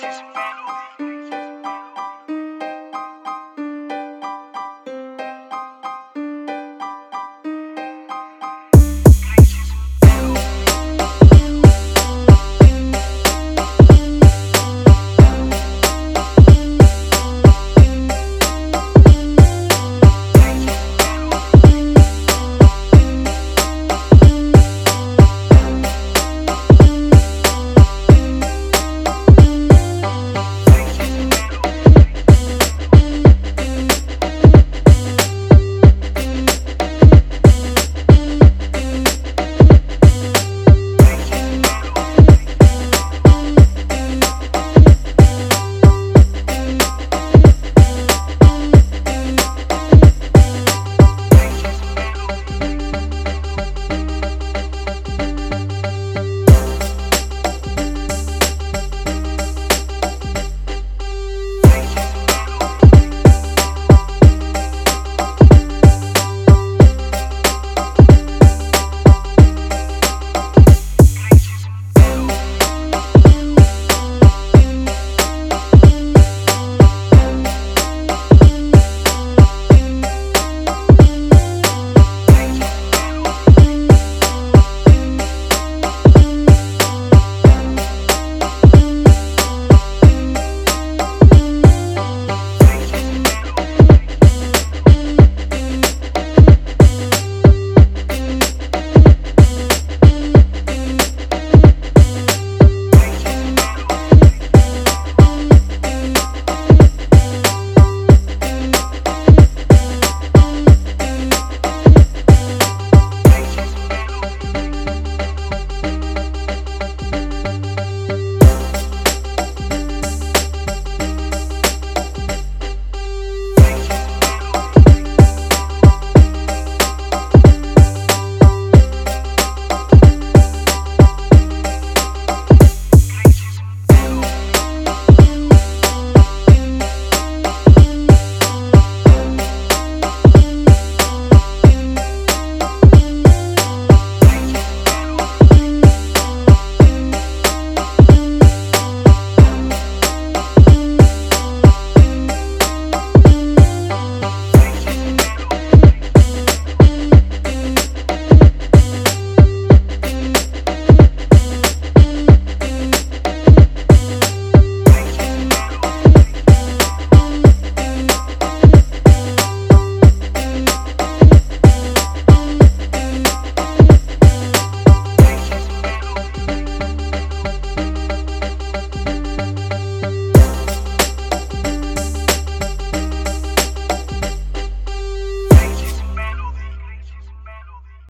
Chasing family.